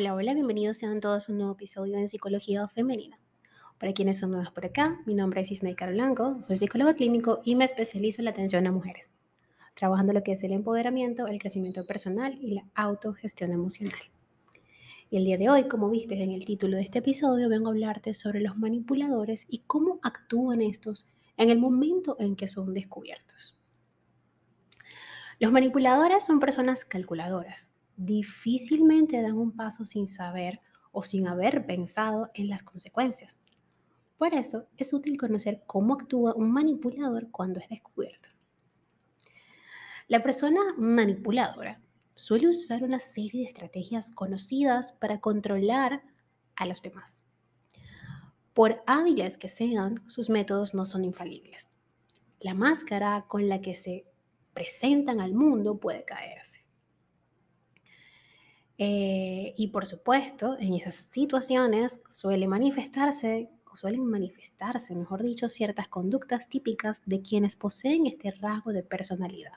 Hola, hola, bienvenidos sean todos a un nuevo episodio en Psicología Femenina. Para quienes son nuevos por acá, mi nombre es Isnei Caro Blanco, soy psicóloga clínico y me especializo en la atención a mujeres, trabajando lo que es el empoderamiento, el crecimiento personal y la autogestión emocional. Y el día de hoy, como viste en el título de este episodio, vengo a hablarte sobre los manipuladores y cómo actúan estos en el momento en que son descubiertos. Los manipuladores son personas calculadoras, difícilmente dan un paso sin saber o sin haber pensado en las consecuencias. Por eso es útil conocer cómo actúa un manipulador cuando es descubierto. La persona manipuladora suele usar una serie de estrategias conocidas para controlar a los demás. Por hábiles que sean, sus métodos no son infalibles. La máscara con la que se presentan al mundo puede caerse. Eh, y por supuesto, en esas situaciones suele manifestarse, o suelen manifestarse, mejor dicho, ciertas conductas típicas de quienes poseen este rasgo de personalidad.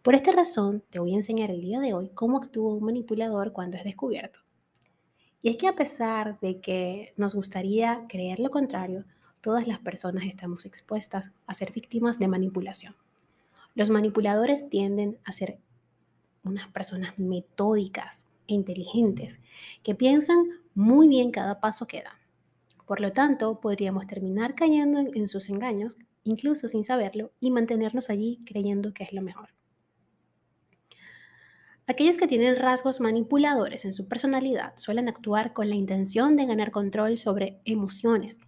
Por esta razón, te voy a enseñar el día de hoy cómo actúa un manipulador cuando es descubierto. Y es que a pesar de que nos gustaría creer lo contrario, todas las personas estamos expuestas a ser víctimas de manipulación. Los manipuladores tienden a ser unas personas metódicas e inteligentes que piensan muy bien cada paso que dan. Por lo tanto, podríamos terminar cayendo en, sus engaños, incluso sin saberlo, y mantenernos allí creyendo que es lo mejor. Aquellos que tienen rasgos manipuladores en su personalidad suelen actuar con la intención de ganar control sobre emociones,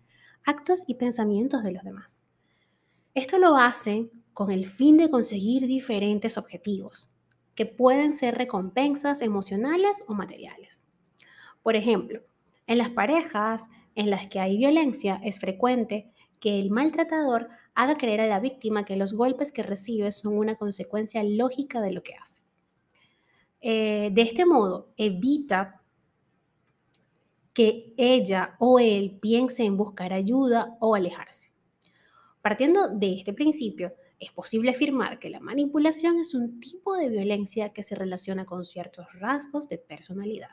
actos y pensamientos de los demás. Esto lo hacen con el fin de conseguir diferentes objetivos, que pueden ser recompensas emocionales o materiales. Por ejemplo, en las parejas en las que hay violencia es frecuente que el maltratador haga creer a la víctima que los golpes que recibe son una consecuencia lógica de lo que hace. Eh, de este modo, evita que ella o él piense en buscar ayuda o alejarse. Partiendo de este principio, es posible afirmar que la manipulación es un tipo de violencia que se relaciona con ciertos rasgos de personalidad.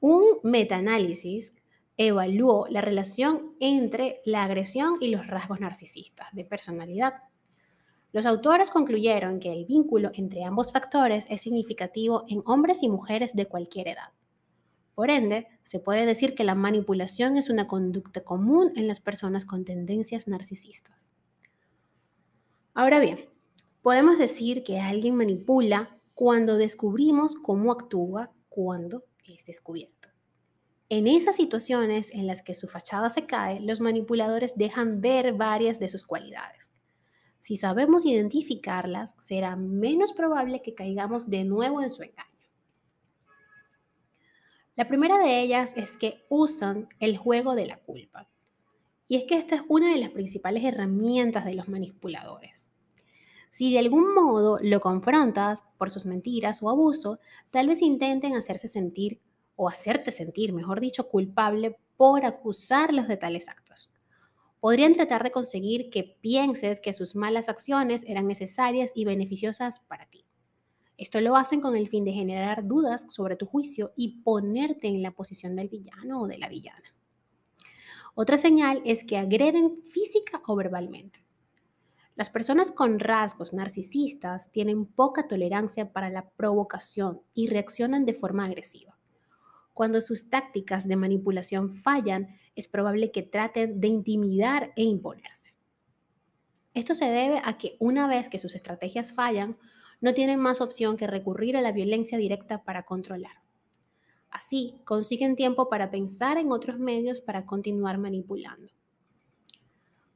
Un metaanálisis evaluó la relación entre la agresión y los rasgos narcisistas de personalidad. Los autores concluyeron que el vínculo entre ambos factores es significativo en hombres y mujeres de cualquier edad. Por ende, se puede decir que la manipulación es una conducta común en las personas con tendencias narcisistas. Ahora bien, podemos decir que alguien manipula cuando descubrimos cómo actúa cuando es descubierto. En esas situaciones en las que su fachada se cae, los manipuladores dejan ver varias de sus cualidades. Si sabemos identificarlas, será menos probable que caigamos de nuevo en su engaño. La primera de ellas es que usan el juego de la culpa. Y es que esta es una de las principales herramientas de los manipuladores. Si de algún modo lo confrontas por sus mentiras o abuso, tal vez intenten hacerse sentir o hacerte sentir, mejor dicho, culpable por acusarlos de tales actos. Podrían tratar de conseguir que pienses que sus malas acciones eran necesarias y beneficiosas para ti. Esto lo hacen con el fin de generar dudas sobre tu juicio y ponerte en la posición del villano o de la villana. Otra señal es que agreden física o verbalmente. Las personas con rasgos narcisistas tienen poca tolerancia para la provocación y reaccionan de forma agresiva. Cuando sus tácticas de manipulación fallan, es probable que traten de intimidar e imponerse. Esto se debe a que una vez que sus estrategias fallan, no tienen más opción que recurrir a la violencia directa para controlar. Así, consiguen tiempo para pensar en otros medios para continuar manipulando.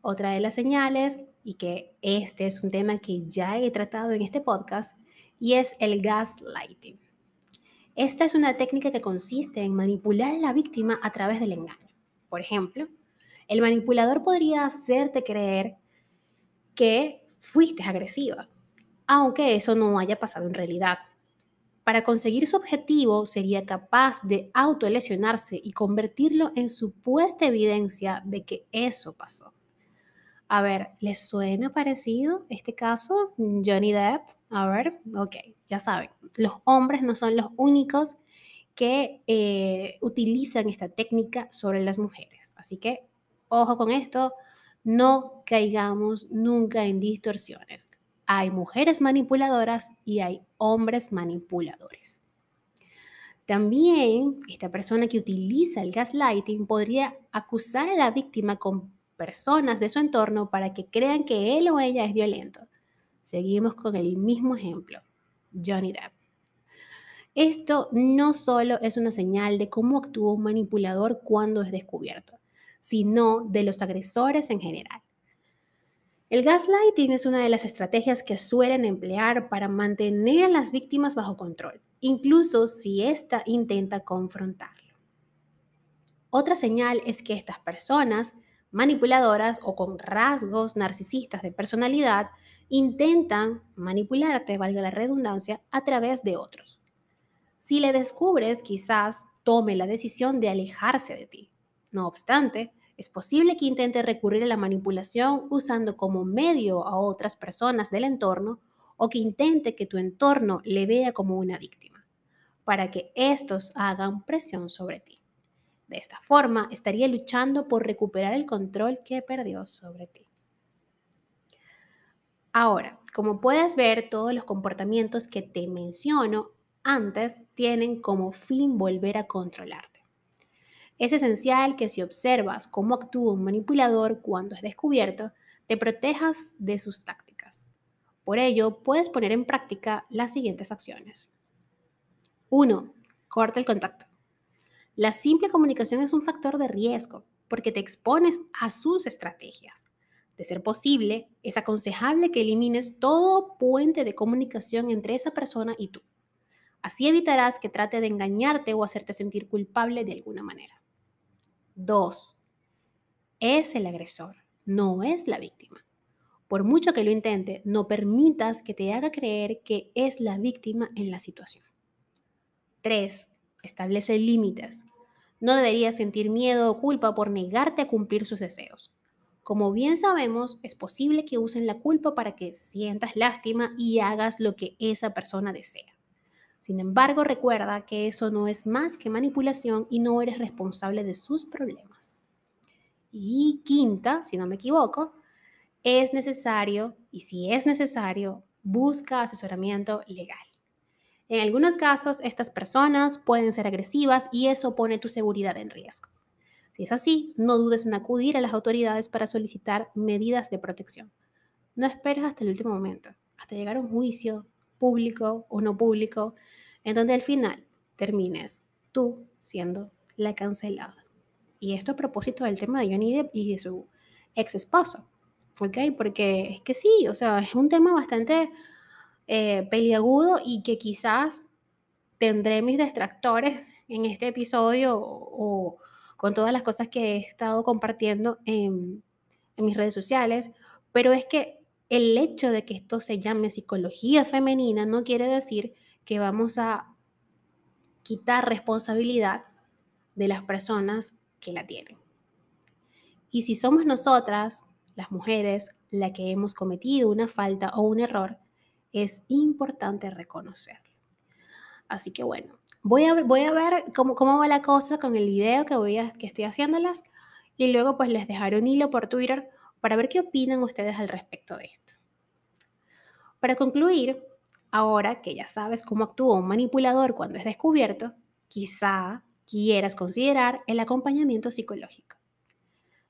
Otra de las señales, y que este es un tema que ya he tratado en este podcast, y es el gaslighting. Esta es una técnica que consiste en manipular a la víctima a través del engaño. Por ejemplo, el manipulador podría hacerte creer que fuiste agresiva, aunque eso no haya pasado en realidad. Para conseguir su objetivo sería capaz de autolesionarse y convertirlo en supuesta evidencia de que eso pasó. A ver, ¿les suena parecido este caso? Johnny Depp. A ver, ok, ya saben, los hombres no son los únicos que eh, utilizan esta técnica sobre las mujeres. Así que, ojo con esto, no caigamos nunca en distorsiones. Hay mujeres manipuladoras y hay hombres manipuladores. También esta persona que utiliza el gaslighting podría acusar a la víctima con personas de su entorno para que crean que él o ella es violento. Seguimos con el mismo ejemplo, Johnny Depp. Esto no solo es una señal de cómo actúa un manipulador cuando es descubierto, sino de los agresores en general. El gaslighting es una de las estrategias que suelen emplear para mantener a las víctimas bajo control, incluso si ésta intenta confrontarlo. Otra señal es que estas personas manipuladoras o con rasgos narcisistas de personalidad intentan manipularte, valga la redundancia, a través de otros. Si le descubres, quizás tome la decisión de alejarse de ti. No obstante, es posible que intente recurrir a la manipulación usando como medio a otras personas del entorno o que intente que tu entorno le vea como una víctima, para que estos hagan presión sobre ti. De esta forma, estaría luchando por recuperar el control que perdió sobre ti. Ahora, como puedes ver, todos los comportamientos que te menciono antes tienen como fin volver a controlarte. Es esencial que si observas cómo actúa un manipulador cuando es descubierto, te protejas de sus tácticas. Por ello, puedes poner en práctica las siguientes acciones. 1. Corta el contacto. La simple comunicación es un factor de riesgo porque te expones a sus estrategias. De ser posible, es aconsejable que elimines todo puente de comunicación entre esa persona y tú. Así evitarás que trate de engañarte o hacerte sentir culpable de alguna manera. 2. Es el agresor, no es la víctima. Por mucho que lo intente, no permitas que te haga creer que es la víctima en la situación. 3. Establece límites. No deberías sentir miedo o culpa por negarte a cumplir sus deseos. Como bien sabemos, es posible que usen la culpa para que sientas lástima y hagas lo que esa persona desea. Sin embargo, recuerda que eso no es más que manipulación y no eres responsable de sus problemas. Y quinta, si no me equivoco, es necesario, y si es necesario, busca asesoramiento legal. En algunos casos, estas personas pueden ser agresivas y eso pone tu seguridad en riesgo. Si es así, no dudes en acudir a las autoridades para solicitar medidas de protección. No esperes hasta el último momento, hasta llegar a un juicio, público o no público, en donde al final termines tú siendo la cancelada. Y esto a propósito del tema de Johnny Depp y de su ex esposo, ¿ok? Porque es que sí, o sea, es un tema bastante eh, peliagudo y que quizás tendré mis distractores en este episodio o, con todas las cosas que he estado compartiendo en, en mis redes sociales, pero es que el hecho de que esto se llame psicología femenina no quiere decir que vamos a quitar responsabilidad de las personas que la tienen. Y si somos nosotras, las mujeres, la que hemos cometido una falta o un error, es importante reconocerlo. Así que bueno, voy a, voy a ver cómo, cómo va la cosa con el video que, voy a, que estoy haciéndolas y luego pues les dejaré un hilo por Twitter para ver qué opinan ustedes al respecto de esto. Para concluir, ahora que ya sabes cómo actúa un manipulador cuando es descubierto, quizá quieras considerar el acompañamiento psicológico.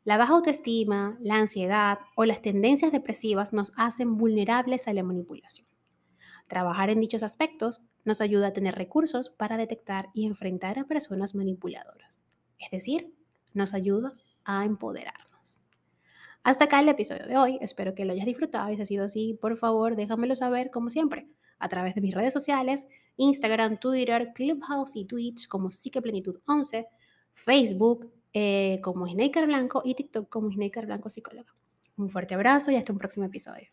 La baja autoestima, la ansiedad o las tendencias depresivas nos hacen vulnerables a la manipulación. Trabajar en dichos aspectos nos ayuda a tener recursos para detectar y enfrentar a personas manipuladoras. Es decir, nos ayuda a empoderar. Hasta acá el episodio de hoy. Espero que lo hayas disfrutado y si ha sido así, por favor, déjamelo saber como siempre a través de mis redes sociales, Instagram, Twitter, Clubhouse y Twitch como Psiqueplenitud 11, Facebook eh, como Snaker Blanco y TikTok como Snaker Blanco Psicóloga. Un fuerte abrazo y hasta un próximo episodio.